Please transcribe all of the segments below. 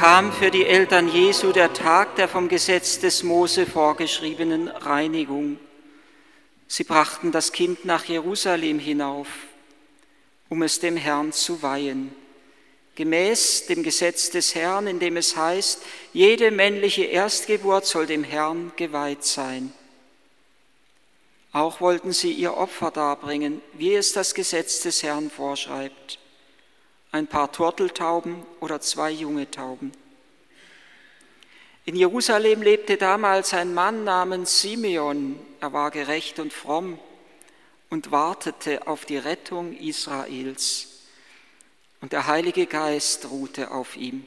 Kam für die Eltern Jesu der Tag der vom Gesetz des Mose vorgeschriebenen Reinigung. Sie brachten das Kind nach Jerusalem hinauf, um es dem Herrn zu weihen. Gemäß dem Gesetz des Herrn, in dem es heißt, jede männliche Erstgeburt soll dem Herrn geweiht sein. Auch wollten sie ihr Opfer darbringen, wie es das Gesetz des Herrn vorschreibt ein paar Turteltauben oder zwei junge Tauben. In Jerusalem lebte damals ein Mann namens Simeon. Er war gerecht und fromm und wartete auf die Rettung Israels. Und der Heilige Geist ruhte auf ihm.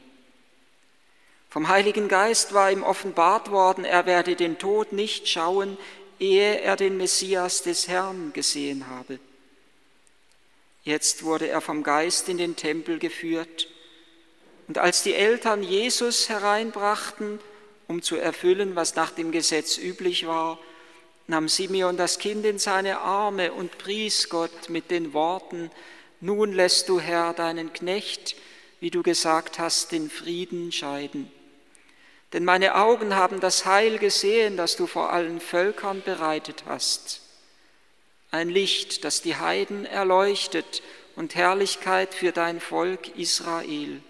Vom Heiligen Geist war ihm offenbart worden, er werde den Tod nicht schauen, ehe er den Messias des Herrn gesehen habe. Jetzt wurde er vom Geist in den Tempel geführt. Und als die Eltern Jesus hereinbrachten, um zu erfüllen, was nach dem Gesetz üblich war, nahm Simeon das Kind in seine Arme und pries Gott mit den Worten, Nun lässt du Herr deinen Knecht, wie du gesagt hast, den Frieden scheiden. Denn meine Augen haben das Heil gesehen, das du vor allen Völkern bereitet hast ein Licht, das die Heiden erleuchtet und Herrlichkeit für dein Volk Israel.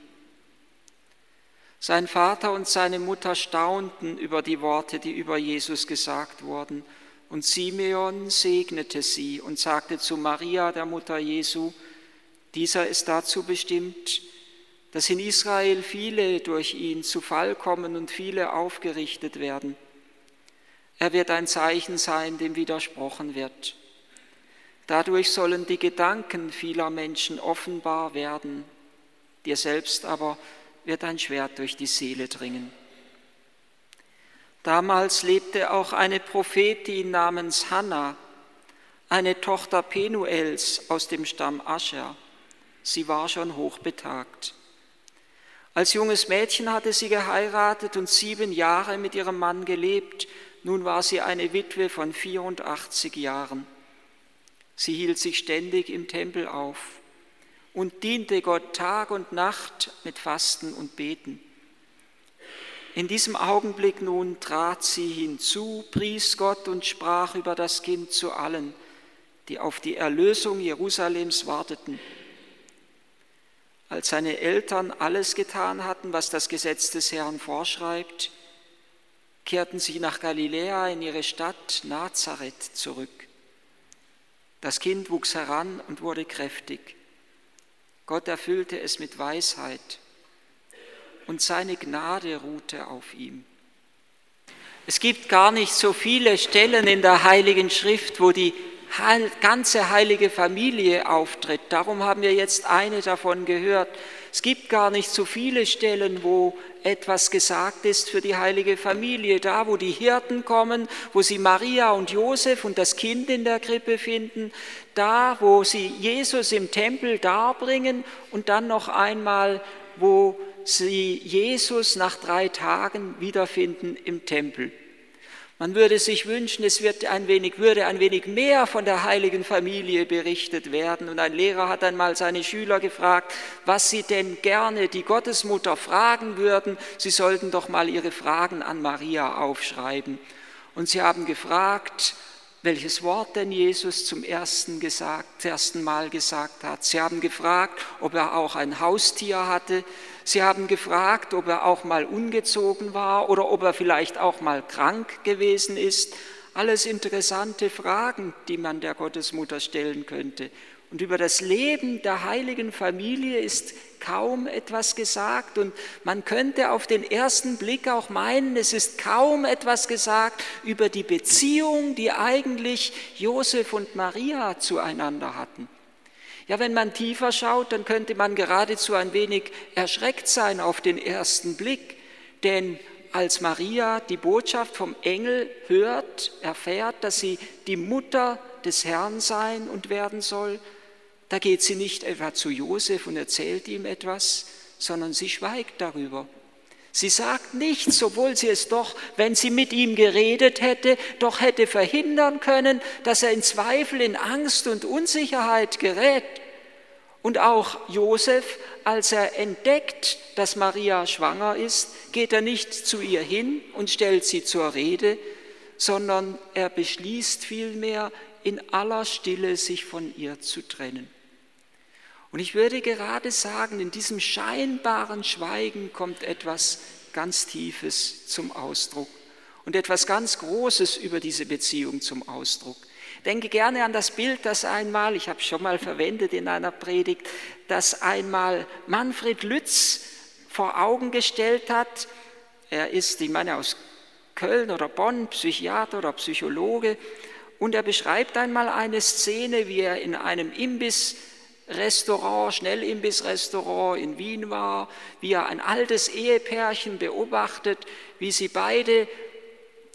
Sein Vater und seine Mutter staunten über die Worte, die über Jesus gesagt wurden, und Simeon segnete sie und sagte zu Maria, der Mutter Jesu, dieser ist dazu bestimmt, dass in Israel viele durch ihn zu Fall kommen und viele aufgerichtet werden. Er wird ein Zeichen sein, dem widersprochen wird. Dadurch sollen die Gedanken vieler Menschen offenbar werden. Dir selbst aber wird ein Schwert durch die Seele dringen. Damals lebte auch eine Prophetin namens Hannah, eine Tochter Penuels aus dem Stamm Ascher. Sie war schon hochbetagt. Als junges Mädchen hatte sie geheiratet und sieben Jahre mit ihrem Mann gelebt. Nun war sie eine Witwe von 84 Jahren. Sie hielt sich ständig im Tempel auf und diente Gott Tag und Nacht mit Fasten und Beten. In diesem Augenblick nun trat sie hinzu, pries Gott und sprach über das Kind zu allen, die auf die Erlösung Jerusalems warteten. Als seine Eltern alles getan hatten, was das Gesetz des Herrn vorschreibt, kehrten sie nach Galiläa in ihre Stadt Nazareth zurück. Das Kind wuchs heran und wurde kräftig. Gott erfüllte es mit Weisheit und seine Gnade ruhte auf ihm. Es gibt gar nicht so viele Stellen in der Heiligen Schrift, wo die ganze heilige Familie auftritt. Darum haben wir jetzt eine davon gehört. Es gibt gar nicht so viele Stellen, wo etwas gesagt ist für die heilige Familie. Da, wo die Hirten kommen, wo sie Maria und Josef und das Kind in der Krippe finden, da, wo sie Jesus im Tempel darbringen und dann noch einmal, wo sie Jesus nach drei Tagen wiederfinden im Tempel. Man würde sich wünschen, es wird ein wenig, würde ein wenig mehr von der heiligen Familie berichtet werden. Und ein Lehrer hat einmal seine Schüler gefragt, was sie denn gerne die Gottesmutter fragen würden. Sie sollten doch mal ihre Fragen an Maria aufschreiben. Und sie haben gefragt, welches Wort denn Jesus zum ersten, gesagt, ersten Mal gesagt hat. Sie haben gefragt, ob er auch ein Haustier hatte. Sie haben gefragt, ob er auch mal ungezogen war oder ob er vielleicht auch mal krank gewesen ist. Alles interessante Fragen, die man der Gottesmutter stellen könnte. Und über das Leben der heiligen Familie ist kaum etwas gesagt. Und man könnte auf den ersten Blick auch meinen, es ist kaum etwas gesagt über die Beziehung, die eigentlich Josef und Maria zueinander hatten. Ja, wenn man tiefer schaut, dann könnte man geradezu ein wenig erschreckt sein auf den ersten Blick, denn als Maria die Botschaft vom Engel hört, erfährt, dass sie die Mutter des Herrn sein und werden soll, da geht sie nicht etwa zu Josef und erzählt ihm etwas, sondern sie schweigt darüber. Sie sagt nichts, obwohl sie es doch, wenn sie mit ihm geredet hätte, doch hätte verhindern können, dass er in Zweifel, in Angst und Unsicherheit gerät. Und auch Josef, als er entdeckt, dass Maria schwanger ist, geht er nicht zu ihr hin und stellt sie zur Rede, sondern er beschließt vielmehr, in aller Stille sich von ihr zu trennen. Und ich würde gerade sagen, in diesem scheinbaren Schweigen kommt etwas ganz Tiefes zum Ausdruck und etwas ganz Großes über diese Beziehung zum Ausdruck. Denke gerne an das Bild, das einmal, ich habe es schon mal verwendet in einer Predigt, das einmal Manfred Lütz vor Augen gestellt hat. Er ist, ich meine, aus Köln oder Bonn, Psychiater oder Psychologe, und er beschreibt einmal eine Szene, wie er in einem Imbissrestaurant, Schnellimbissrestaurant in Wien war, wie er ein altes Ehepärchen beobachtet, wie sie beide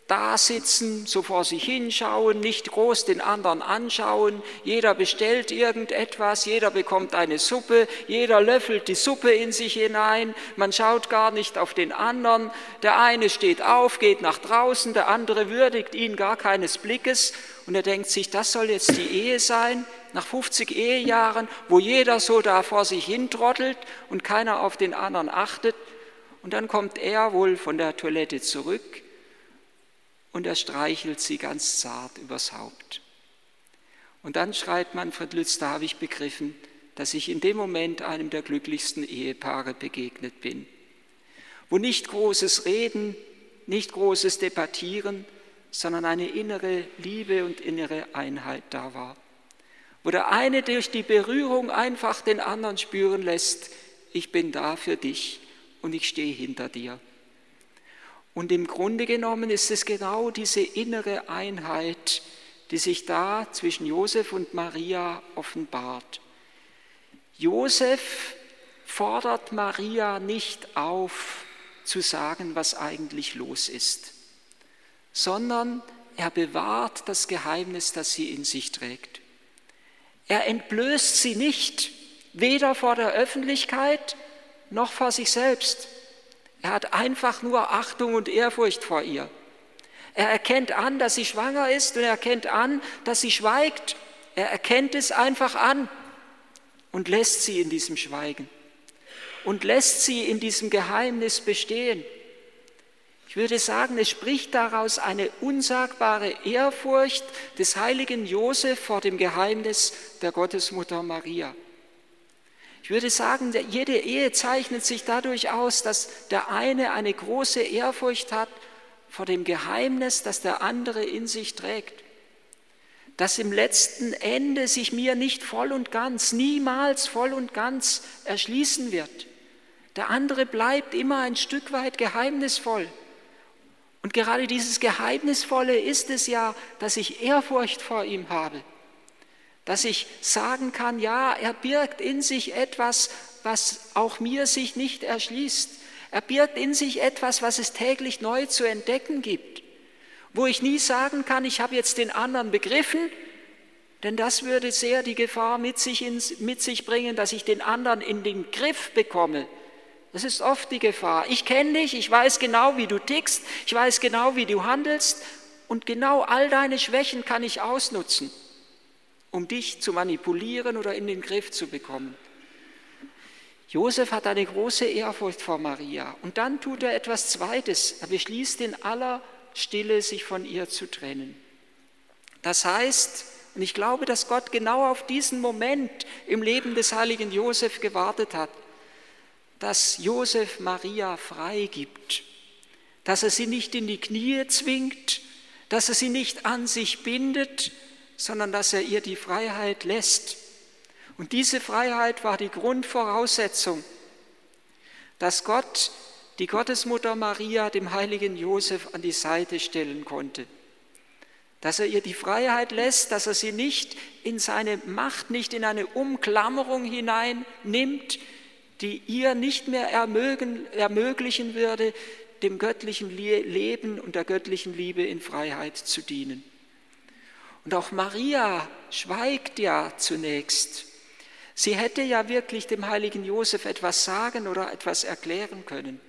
da sitzen, so vor sich hinschauen, nicht groß den anderen anschauen. Jeder bestellt irgendetwas, jeder bekommt eine Suppe, jeder löffelt die Suppe in sich hinein, man schaut gar nicht auf den anderen. Der eine steht auf, geht nach draußen, der andere würdigt ihn gar keines Blickes und er denkt sich, das soll jetzt die Ehe sein, nach 50 Ehejahren, wo jeder so da vor sich hintrottelt und keiner auf den anderen achtet. Und dann kommt er wohl von der Toilette zurück und er streichelt sie ganz zart übers Haupt. Und dann schreibt Manfred Lütz, da habe ich begriffen, dass ich in dem Moment einem der glücklichsten Ehepaare begegnet bin, wo nicht großes Reden, nicht großes Debattieren, sondern eine innere Liebe und innere Einheit da war, wo der eine durch die Berührung einfach den anderen spüren lässt, ich bin da für dich und ich stehe hinter dir. Und im Grunde genommen ist es genau diese innere Einheit, die sich da zwischen Josef und Maria offenbart. Josef fordert Maria nicht auf, zu sagen, was eigentlich los ist, sondern er bewahrt das Geheimnis, das sie in sich trägt. Er entblößt sie nicht, weder vor der Öffentlichkeit noch vor sich selbst. Er hat einfach nur Achtung und Ehrfurcht vor ihr. Er erkennt an, dass sie schwanger ist und er erkennt an, dass sie schweigt. Er erkennt es einfach an und lässt sie in diesem Schweigen und lässt sie in diesem Geheimnis bestehen. Ich würde sagen, es spricht daraus eine unsagbare Ehrfurcht des heiligen Josef vor dem Geheimnis der Gottesmutter Maria. Ich würde sagen, jede Ehe zeichnet sich dadurch aus, dass der eine eine große Ehrfurcht hat vor dem Geheimnis, das der andere in sich trägt. Dass im letzten Ende sich mir nicht voll und ganz, niemals voll und ganz erschließen wird. Der andere bleibt immer ein Stück weit geheimnisvoll. Und gerade dieses Geheimnisvolle ist es ja, dass ich Ehrfurcht vor ihm habe dass ich sagen kann, ja, er birgt in sich etwas, was auch mir sich nicht erschließt. Er birgt in sich etwas, was es täglich neu zu entdecken gibt, wo ich nie sagen kann, ich habe jetzt den anderen begriffen, denn das würde sehr die Gefahr mit sich, ins, mit sich bringen, dass ich den anderen in den Griff bekomme. Das ist oft die Gefahr. Ich kenne dich, ich weiß genau, wie du tickst, ich weiß genau, wie du handelst und genau all deine Schwächen kann ich ausnutzen um dich zu manipulieren oder in den Griff zu bekommen. Josef hat eine große Ehrfurcht vor Maria und dann tut er etwas Zweites. Er beschließt in aller Stille, sich von ihr zu trennen. Das heißt, und ich glaube, dass Gott genau auf diesen Moment im Leben des heiligen Josef gewartet hat, dass Josef Maria freigibt, dass er sie nicht in die Knie zwingt, dass er sie nicht an sich bindet, sondern dass er ihr die Freiheit lässt. Und diese Freiheit war die Grundvoraussetzung, dass Gott die Gottesmutter Maria dem heiligen Josef an die Seite stellen konnte. Dass er ihr die Freiheit lässt, dass er sie nicht in seine Macht, nicht in eine Umklammerung hineinnimmt, die ihr nicht mehr ermöglichen würde, dem göttlichen Leben und der göttlichen Liebe in Freiheit zu dienen. Und auch Maria schweigt ja zunächst. Sie hätte ja wirklich dem heiligen Josef etwas sagen oder etwas erklären können.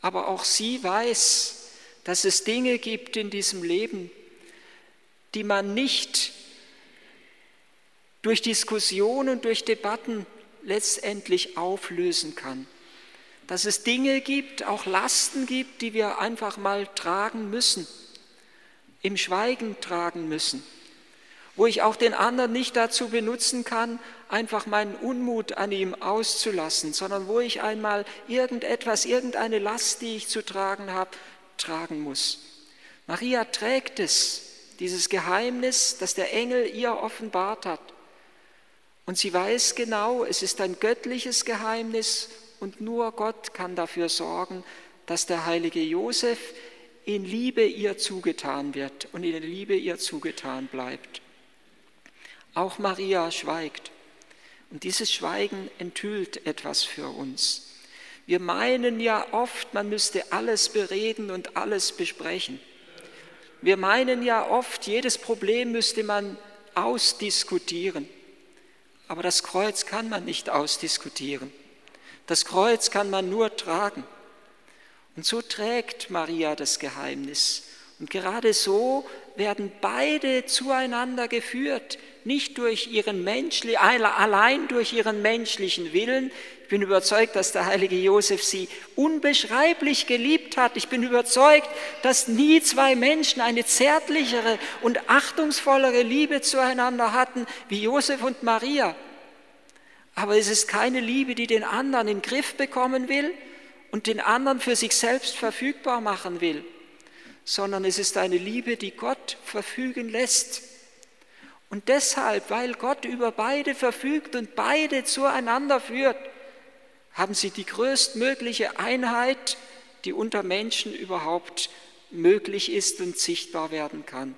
Aber auch sie weiß, dass es Dinge gibt in diesem Leben, die man nicht durch Diskussion und durch Debatten letztendlich auflösen kann. Dass es Dinge gibt, auch Lasten gibt, die wir einfach mal tragen müssen, im Schweigen tragen müssen, wo ich auch den anderen nicht dazu benutzen kann, einfach meinen Unmut an ihm auszulassen, sondern wo ich einmal irgendetwas, irgendeine Last, die ich zu tragen habe, tragen muss. Maria trägt es, dieses Geheimnis, das der Engel ihr offenbart hat. Und sie weiß genau, es ist ein göttliches Geheimnis und nur Gott kann dafür sorgen, dass der heilige Josef in Liebe ihr zugetan wird und in Liebe ihr zugetan bleibt. Auch Maria schweigt. Und dieses Schweigen enthüllt etwas für uns. Wir meinen ja oft, man müsste alles bereden und alles besprechen. Wir meinen ja oft, jedes Problem müsste man ausdiskutieren. Aber das Kreuz kann man nicht ausdiskutieren. Das Kreuz kann man nur tragen. Und so trägt Maria das Geheimnis. Und gerade so werden beide zueinander geführt, nicht durch ihren menschlichen, allein durch ihren menschlichen Willen. Ich bin überzeugt, dass der heilige Josef sie unbeschreiblich geliebt hat. Ich bin überzeugt, dass nie zwei Menschen eine zärtlichere und achtungsvollere Liebe zueinander hatten wie Josef und Maria. Aber es ist keine Liebe, die den anderen in den Griff bekommen will und den anderen für sich selbst verfügbar machen will, sondern es ist eine Liebe, die Gott verfügen lässt und deshalb, weil Gott über beide verfügt und beide zueinander führt, haben sie die größtmögliche Einheit, die unter Menschen überhaupt möglich ist und sichtbar werden kann.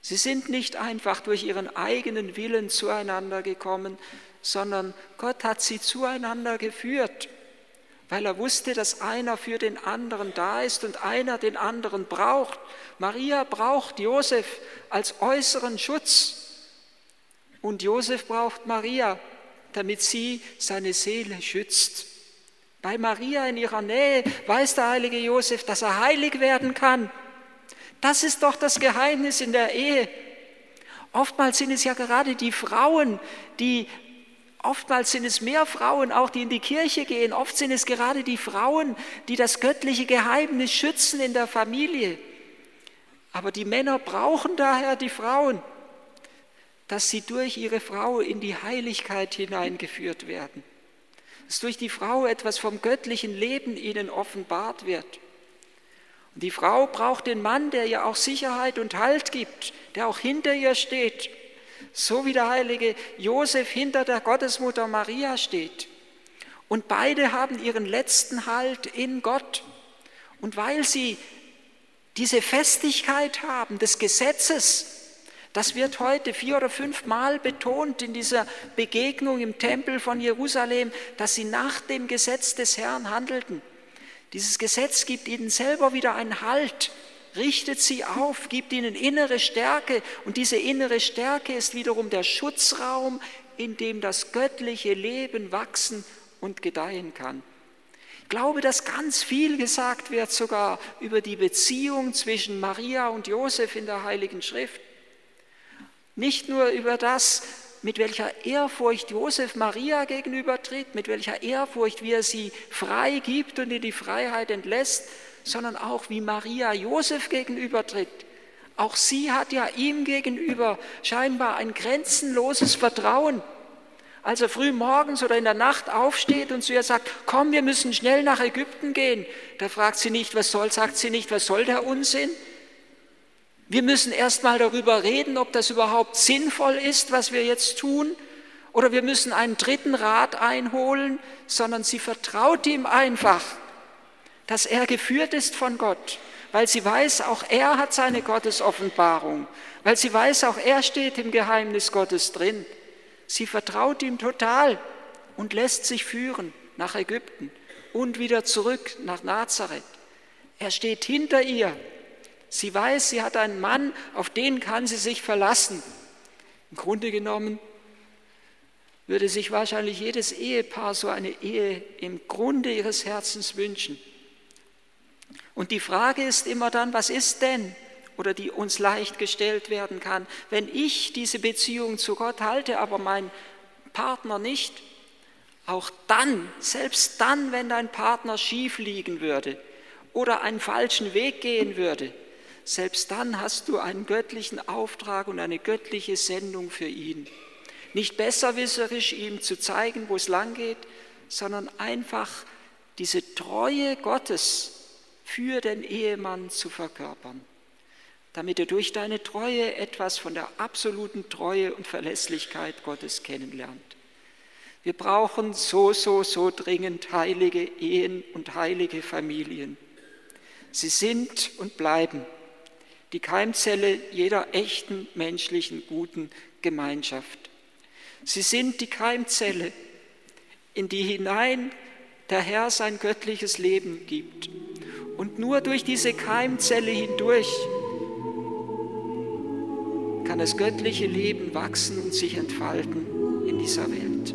Sie sind nicht einfach durch ihren eigenen Willen zueinander gekommen, sondern Gott hat sie zueinander geführt, weil er wusste, dass einer für den anderen da ist und einer den anderen braucht. Maria braucht Josef als äußeren Schutz. Und Josef braucht Maria, damit sie seine Seele schützt. Bei Maria in ihrer Nähe weiß der heilige Josef, dass er heilig werden kann. Das ist doch das Geheimnis in der Ehe. Oftmals sind es ja gerade die Frauen, die, oftmals sind es mehr Frauen auch, die in die Kirche gehen. Oft sind es gerade die Frauen, die das göttliche Geheimnis schützen in der Familie. Aber die Männer brauchen daher die Frauen dass sie durch ihre Frau in die Heiligkeit hineingeführt werden, dass durch die Frau etwas vom göttlichen Leben ihnen offenbart wird. Und die Frau braucht den Mann, der ihr auch Sicherheit und Halt gibt, der auch hinter ihr steht, so wie der heilige Josef hinter der Gottesmutter Maria steht. Und beide haben ihren letzten Halt in Gott. Und weil sie diese Festigkeit haben des Gesetzes, das wird heute vier oder fünf Mal betont in dieser Begegnung im Tempel von Jerusalem, dass sie nach dem Gesetz des Herrn handelten. Dieses Gesetz gibt ihnen selber wieder einen Halt, richtet sie auf, gibt ihnen innere Stärke und diese innere Stärke ist wiederum der Schutzraum, in dem das göttliche Leben wachsen und gedeihen kann. Ich glaube, dass ganz viel gesagt wird sogar über die Beziehung zwischen Maria und Josef in der Heiligen Schrift. Nicht nur über das, mit welcher Ehrfurcht Josef Maria gegenübertritt, mit welcher Ehrfurcht, wie er sie frei gibt und in die Freiheit entlässt, sondern auch wie Maria Josef gegenübertritt. Auch sie hat ja ihm gegenüber scheinbar ein grenzenloses Vertrauen. Als er früh morgens oder in der Nacht aufsteht und zu ihr sagt, komm, wir müssen schnell nach Ägypten gehen, da fragt sie nicht, was soll, sagt sie nicht, was soll der Unsinn? Wir müssen erst mal darüber reden, ob das überhaupt sinnvoll ist, was wir jetzt tun, oder wir müssen einen dritten Rat einholen, sondern sie vertraut ihm einfach, dass er geführt ist von Gott, weil sie weiß, auch er hat seine Gottesoffenbarung, weil sie weiß, auch er steht im Geheimnis Gottes drin. Sie vertraut ihm total und lässt sich führen nach Ägypten und wieder zurück nach Nazareth. Er steht hinter ihr Sie weiß, sie hat einen Mann, auf den kann sie sich verlassen. Im Grunde genommen würde sich wahrscheinlich jedes Ehepaar so eine Ehe im Grunde ihres Herzens wünschen. Und die Frage ist immer dann, was ist denn oder die uns leicht gestellt werden kann. Wenn ich diese Beziehung zu Gott halte, aber mein Partner nicht, auch dann, selbst dann, wenn dein Partner schief liegen würde oder einen falschen Weg gehen würde, selbst dann hast du einen göttlichen Auftrag und eine göttliche Sendung für ihn. Nicht besserwisserisch ihm zu zeigen, wo es lang geht, sondern einfach diese Treue Gottes für den Ehemann zu verkörpern, damit er durch deine Treue etwas von der absoluten Treue und Verlässlichkeit Gottes kennenlernt. Wir brauchen so, so, so dringend heilige Ehen und heilige Familien. Sie sind und bleiben die Keimzelle jeder echten menschlichen guten Gemeinschaft. Sie sind die Keimzelle, in die hinein der Herr sein göttliches Leben gibt. Und nur durch diese Keimzelle hindurch kann das göttliche Leben wachsen und sich entfalten in dieser Welt.